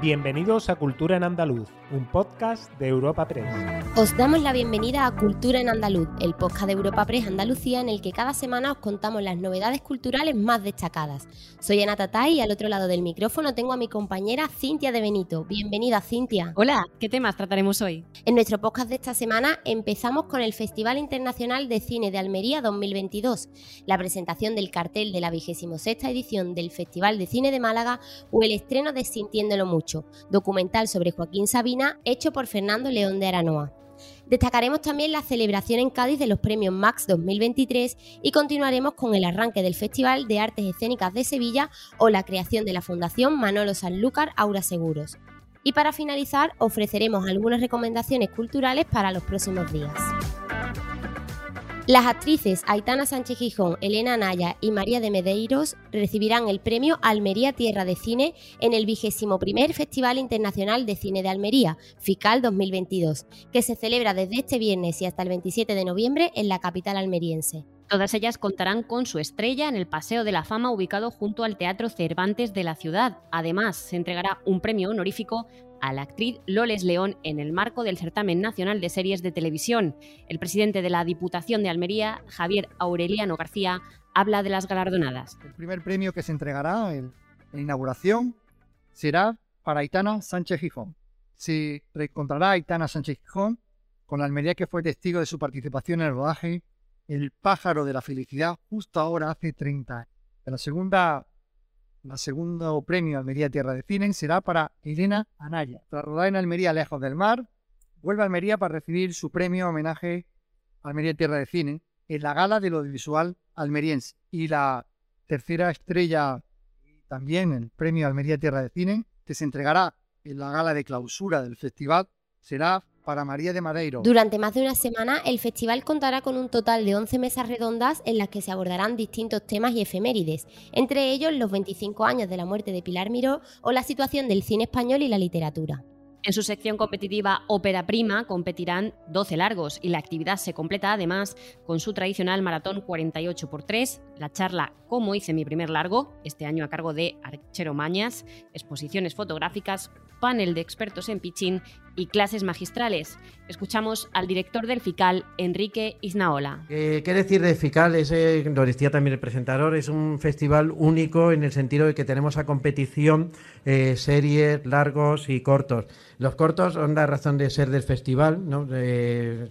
Bienvenidos a Cultura en Andaluz, un podcast de Europa Press. Os damos la bienvenida a Cultura en Andaluz, el podcast de Europa Press Andalucía en el que cada semana os contamos las novedades culturales más destacadas. Soy Ana Tatay y al otro lado del micrófono tengo a mi compañera Cintia de Benito. Bienvenida, Cintia. Hola, ¿qué temas trataremos hoy? En nuestro podcast de esta semana empezamos con el Festival Internacional de Cine de Almería 2022, la presentación del cartel de la 26 edición del Festival de Cine de Málaga o el estreno de Sintiéndolo Mucho documental sobre Joaquín Sabina hecho por Fernando León de Aranoa. Destacaremos también la celebración en Cádiz de los premios Max 2023 y continuaremos con el arranque del Festival de Artes Escénicas de Sevilla o la creación de la Fundación Manolo Sanlúcar Aura Seguros. Y para finalizar ofreceremos algunas recomendaciones culturales para los próximos días. Las actrices Aitana Sánchez Gijón, Elena Anaya y María de Medeiros recibirán el premio Almería Tierra de Cine en el vigésimo primer Festival Internacional de Cine de Almería, FICAL 2022, que se celebra desde este viernes y hasta el 27 de noviembre en la capital almeriense. Todas ellas contarán con su estrella en el Paseo de la Fama ubicado junto al Teatro Cervantes de la ciudad. Además, se entregará un premio honorífico a la actriz Loles León en el marco del Certamen Nacional de Series de Televisión. El presidente de la Diputación de Almería, Javier Aureliano García, habla de las galardonadas. El primer premio que se entregará en, la inauguración será para Aitana Sánchez Gijón. Se reencontrará Aitana Sánchez Gijón con la Almería que fue testigo de su participación en el rodaje El pájaro de la felicidad justo ahora hace 30 años. La segunda el segundo premio Almería Tierra de Cine será para Elena Anaya. Tras rodar en Almería Lejos del Mar, vuelve a Almería para recibir su premio homenaje Almería Tierra de Cine en la gala del audiovisual almeriense. Y la tercera estrella, también el premio Almería Tierra de Cine, que se entregará en la gala de clausura del festival, será para María de Madeiro. Durante más de una semana, el festival contará con un total de 11 mesas redondas en las que se abordarán distintos temas y efemérides, entre ellos los 25 años de la muerte de Pilar Miró o la situación del cine español y la literatura. En su sección competitiva Ópera Prima competirán 12 largos y la actividad se completa además con su tradicional maratón 48x3, la charla Cómo hice mi primer largo, este año a cargo de Archero Mañas, exposiciones fotográficas, panel de expertos en pitching y clases magistrales. Escuchamos al director del FICAL, Enrique Iznaola. Eh, ¿Qué decir de FICAL? Es, lo decía también el presentador, es un festival único en el sentido de que tenemos a competición eh, series largos y cortos. Los cortos son la razón de ser del festival.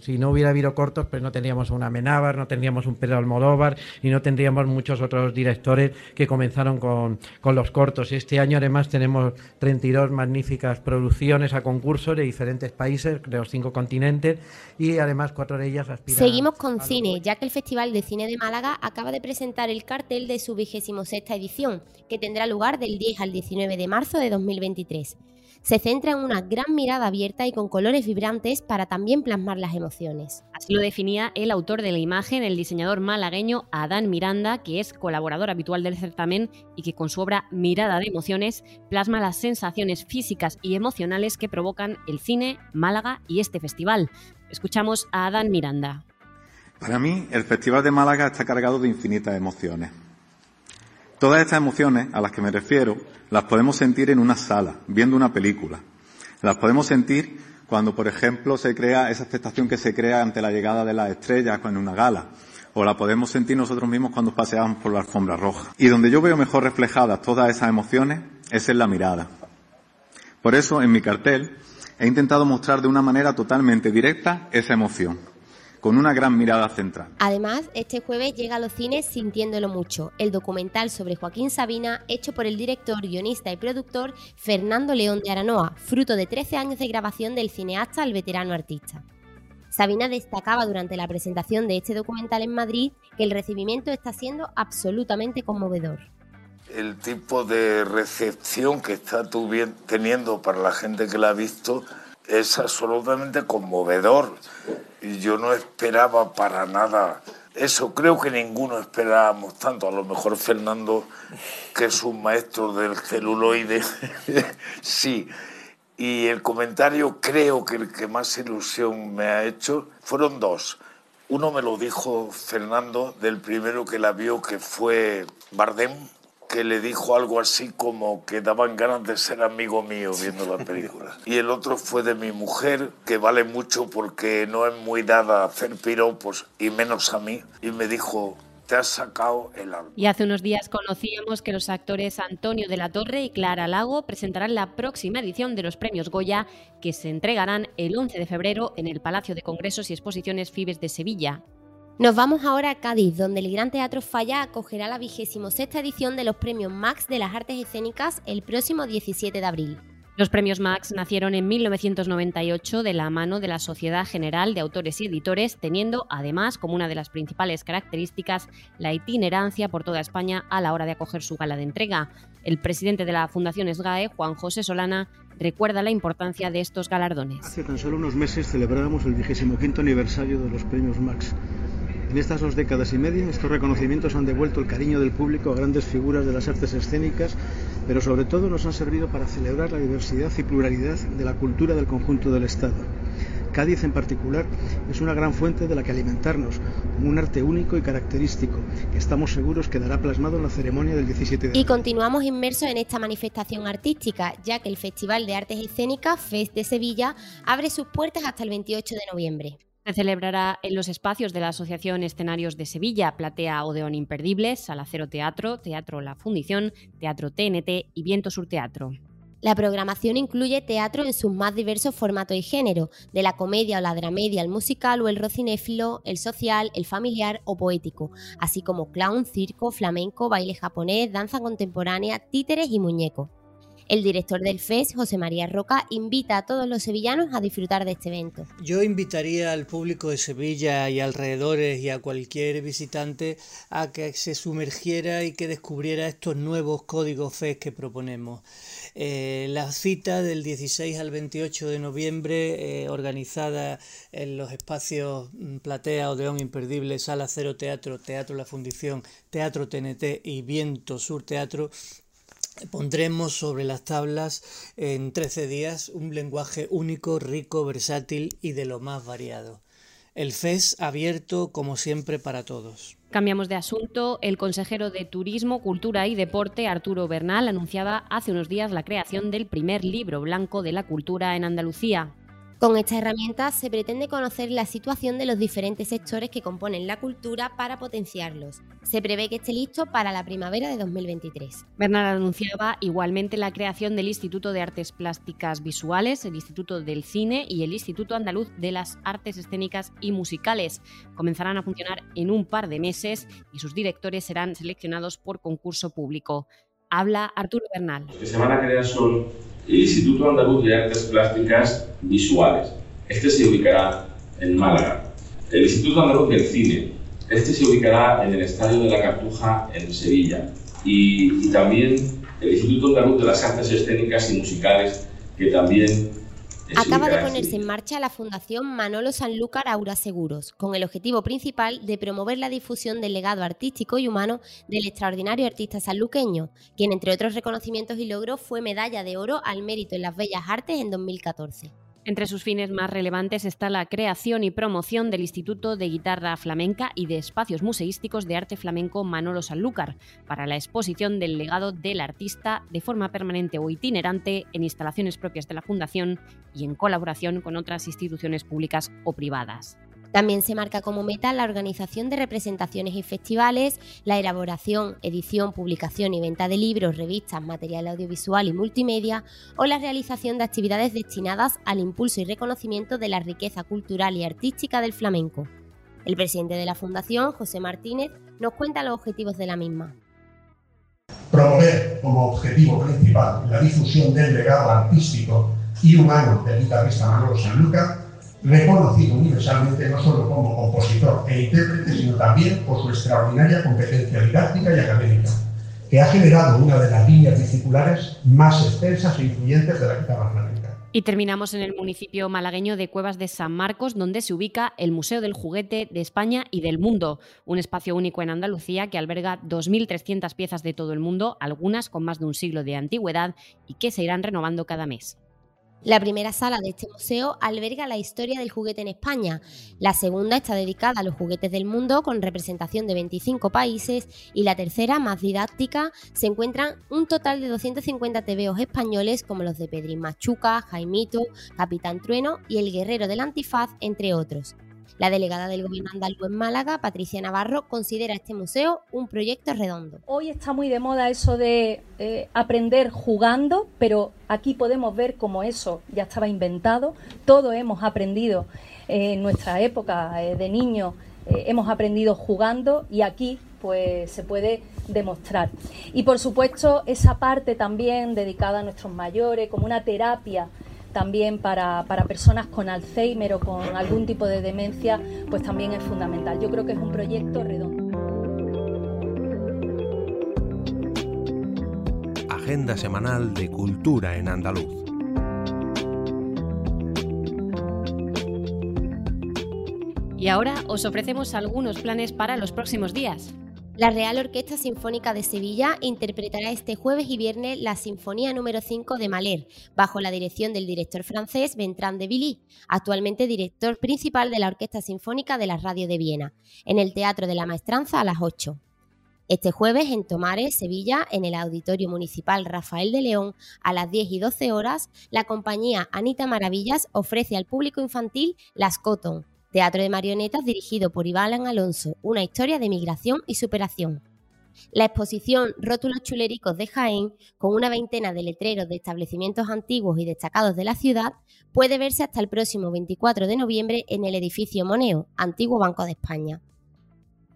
si no hubiera habido cortos, pues no tendríamos una Amenábar, no tendríamos un Pedro Almodóvar y no tendríamos muchos otros directores que comenzaron con, con los cortos. Este año además tenemos 32 magníficas producciones a concurso de diferentes países, de los cinco continentes, y además cuatro de ellas aspiran. Seguimos con cine, ya que el Festival de Cine de Málaga acaba de presentar el cartel de su vigésimo sexta edición, que tendrá lugar del 10 al 19 de marzo de 2023 se centra en una gran mirada abierta y con colores vibrantes para también plasmar las emociones. Así lo definía el autor de la imagen, el diseñador malagueño Adán Miranda, que es colaborador habitual del certamen y que con su obra Mirada de Emociones plasma las sensaciones físicas y emocionales que provocan el cine, Málaga y este festival. Escuchamos a Adán Miranda. Para mí, el Festival de Málaga está cargado de infinitas emociones. Todas estas emociones a las que me refiero las podemos sentir en una sala, viendo una película. Las podemos sentir cuando, por ejemplo, se crea esa expectación que se crea ante la llegada de las estrellas en una gala. O la podemos sentir nosotros mismos cuando paseamos por la alfombra roja. Y donde yo veo mejor reflejadas todas esas emociones es en la mirada. Por eso, en mi cartel, he intentado mostrar de una manera totalmente directa esa emoción con una gran mirada central. Además, este jueves llega a los cines Sintiéndolo Mucho, el documental sobre Joaquín Sabina hecho por el director, guionista y productor Fernando León de Aranoa, fruto de 13 años de grabación del cineasta al veterano artista. Sabina destacaba durante la presentación de este documental en Madrid que el recibimiento está siendo absolutamente conmovedor. El tipo de recepción que está teniendo para la gente que la ha visto es absolutamente conmovedor. Y yo no esperaba para nada eso. Creo que ninguno esperábamos tanto. A lo mejor Fernando, que es un maestro del celuloide, sí. Y el comentario creo que el que más ilusión me ha hecho fueron dos. Uno me lo dijo Fernando del primero que la vio, que fue Bardem, que le dijo algo así como que daban ganas de ser amigo mío viendo la película. Y el otro fue de mi mujer, que vale mucho porque no es muy dada a hacer piropos y menos a mí. Y me dijo, te has sacado el alma. Y hace unos días conocíamos que los actores Antonio de la Torre y Clara Lago presentarán la próxima edición de los premios Goya, que se entregarán el 11 de febrero en el Palacio de Congresos y Exposiciones Fibes de Sevilla. Nos vamos ahora a Cádiz, donde el Gran Teatro Falla acogerá la vigésimo sexta edición de los Premios Max de las Artes Escénicas el próximo 17 de abril. Los premios Max nacieron en 1998 de la mano de la Sociedad General de Autores y Editores, teniendo además como una de las principales características la itinerancia por toda España a la hora de acoger su gala de entrega. El presidente de la Fundación SGAE, Juan José Solana, recuerda la importancia de estos galardones. Hace tan solo unos meses celebrábamos el 25 aniversario de los premios Max en estas dos décadas y media, estos reconocimientos han devuelto el cariño del público a grandes figuras de las artes escénicas, pero sobre todo nos han servido para celebrar la diversidad y pluralidad de la cultura del conjunto del Estado. Cádiz en particular es una gran fuente de la que alimentarnos, un arte único y característico, que estamos seguros quedará plasmado en la ceremonia del 17 de Y continuamos inmersos en esta manifestación artística, ya que el Festival de Artes Escénicas FES de Sevilla abre sus puertas hasta el 28 de noviembre. Se celebrará en los espacios de la Asociación Escenarios de Sevilla, Platea Odeón Imperdibles, Sala Cero Teatro, Teatro La Fundición, Teatro TNT y Viento Sur Teatro. La programación incluye teatro en sus más diversos formatos y géneros, de la comedia o la dramedia al musical o el rocinéfilo, el social, el familiar o poético, así como clown, circo, flamenco, baile japonés, danza contemporánea, títeres y muñecos. El director del FES, José María Roca, invita a todos los sevillanos a disfrutar de este evento. Yo invitaría al público de Sevilla y alrededores y a cualquier visitante a que se sumergiera y que descubriera estos nuevos códigos FES que proponemos. Eh, la cita del 16 al 28 de noviembre, eh, organizada en los espacios mm, Platea, Odeón Imperdible, Sala Cero Teatro, Teatro La Fundición, Teatro TNT y Viento Sur Teatro, Pondremos sobre las tablas en 13 días un lenguaje único, rico, versátil y de lo más variado. El FES abierto como siempre para todos. Cambiamos de asunto. El consejero de Turismo, Cultura y Deporte, Arturo Bernal, anunciaba hace unos días la creación del primer libro blanco de la cultura en Andalucía. Con esta herramienta se pretende conocer la situación de los diferentes sectores que componen la cultura para potenciarlos. Se prevé que esté listo para la primavera de 2023. Bernal anunciaba igualmente la creación del Instituto de Artes Plásticas Visuales, el Instituto del Cine y el Instituto Andaluz de las Artes Escénicas y Musicales. Comenzarán a funcionar en un par de meses y sus directores serán seleccionados por concurso público. Habla Arturo Bernal. Los que se van a crear son el Instituto Andaluz de Artes Plásticas Visuales. Este se ubicará en Málaga. El Instituto Andaluz del Cine. Este se ubicará en el Estadio de la Cartuja en Sevilla. Y, también el Instituto Andaluz de las Artes Escénicas y Musicales, que también Acaba de ponerse en marcha la Fundación Manolo Sanlúcar Aura Seguros, con el objetivo principal de promover la difusión del legado artístico y humano del extraordinario artista sanluqueño, quien entre otros reconocimientos y logros fue medalla de oro al mérito en las bellas artes en 2014. Entre sus fines más relevantes está la creación y promoción del Instituto de Guitarra Flamenca y de espacios museísticos de arte flamenco Manolo Sanlúcar para la exposición del legado del artista de forma permanente o itinerante en instalaciones propias de la Fundación y en colaboración con otras instituciones públicas o privadas. También se marca como meta la organización de representaciones y festivales, la elaboración, edición, publicación y venta de libros, revistas, material audiovisual y multimedia o la realización de actividades destinadas al impulso y reconocimiento de la riqueza cultural y artística del flamenco. El presidente de la Fundación, José Martínez, nos cuenta los objetivos de la misma. Promover como objetivo principal la difusión del legado artístico y humano del guitarrista Manolo Sanlúcar reconocido universalmente no solo como compositor e intérprete, sino también por su extraordinaria competencia didáctica y académica, que ha generado una de las líneas discipulares más extensas e influyentes de la guitarra flamenca. Y terminamos en el municipio malagueño de Cuevas de San Marcos, donde se ubica el Museo del Juguete de España y del Mundo, un espacio único en Andalucía que alberga 2.300 piezas de todo el mundo, algunas con más de un siglo de antigüedad y que se irán renovando cada mes. La primera sala de este museo alberga la historia del juguete en España. La segunda está dedicada a los juguetes del mundo con representación de 25 países y la tercera, más didáctica, se encuentran un total de 250 TVOs españoles como los de Pedrín Machuca, Jaimito, Capitán Trueno y El Guerrero del Antifaz, entre otros. La delegada del Gobierno andaluz en Málaga, Patricia Navarro, considera este museo un proyecto redondo. Hoy está muy de moda eso de eh, aprender jugando, pero aquí podemos ver cómo eso ya estaba inventado. Todo hemos aprendido en nuestra época eh, de niños, eh, hemos aprendido jugando y aquí pues se puede demostrar. Y por supuesto esa parte también dedicada a nuestros mayores como una terapia también para, personas con Alzheimer o con algún tipo de demencia, pues también es fundamental. Yo creo que es un proyecto redondo. Agenda semanal de Cultura en Andaluz. Y ahora os ofrecemos algunos planes para los próximos días. La Real Orquesta Sinfónica de Sevilla interpretará este jueves y viernes la Sinfonía número 5 de Mahler, bajo la dirección del director francés Bertrand de Billy, actualmente director principal de la Orquesta Sinfónica de la Radio de Viena, en el Teatro de la Maestranza a las 8. Este jueves en Tomares, Sevilla, en el Auditorio Municipal Rafael de León, a las 10 y 12 horas, la compañía Anita Maravillas ofrece al público infantil Las Cotton, teatro de marionetas dirigido por Iván Alonso, una historia de migración y superación. La exposición Rótulos Chulericos de Jaén, con una veintena de letreros de establecimientos antiguos y destacados de la ciudad, puede verse hasta el próximo 24 de noviembre en el edificio Moneo, antiguo Banco de España.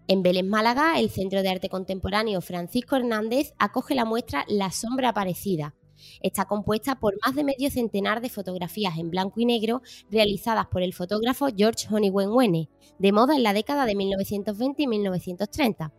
En Vélez Málaga, el Centro de Arte Contemporáneo Francisco Hernández acoge la muestra La Sombra Aparecida, Está compuesta por más de medio centenar de fotografías en blanco y negro realizadas por el fotógrafo George Honeywenwene, de moda en la década de 1920 y 1930.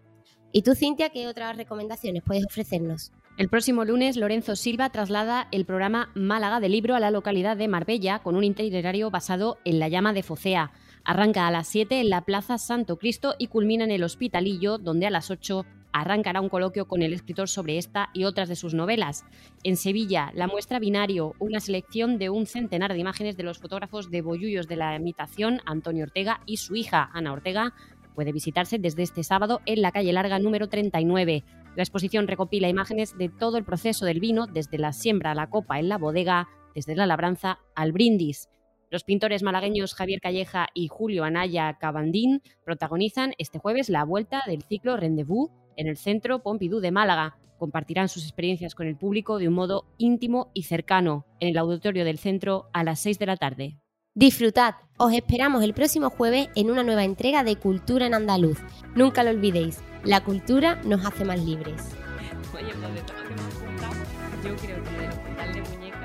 ¿Y tú, Cintia, qué otras recomendaciones puedes ofrecernos? El próximo lunes, Lorenzo Silva traslada el programa Málaga de Libro a la localidad de Marbella con un itinerario basado en la llama de Focea. Arranca a las 7 en la Plaza Santo Cristo y culmina en el Hospitalillo, donde a las 8 arrancará un coloquio con el escritor sobre esta y otras de sus novelas. En Sevilla, la muestra Binario, una selección de un centenar de imágenes de los fotógrafos de bollullos de la imitación, Antonio Ortega y su hija, Ana Ortega, puede visitarse desde este sábado en la calle Larga número 39. La exposición recopila imágenes de todo el proceso del vino, desde la siembra a la copa en la bodega, desde la labranza al brindis. Los pintores malagueños Javier Calleja y Julio Anaya Cabandín protagonizan este jueves la vuelta del ciclo Rendezvous en el Centro Pompidou de Málaga. Compartirán sus experiencias con el público de un modo íntimo y cercano en el auditorio del centro a las 6 de la tarde. Disfrutad, os esperamos el próximo jueves en una nueva entrega de Cultura en Andaluz. Nunca lo olvidéis, la cultura nos hace más libres.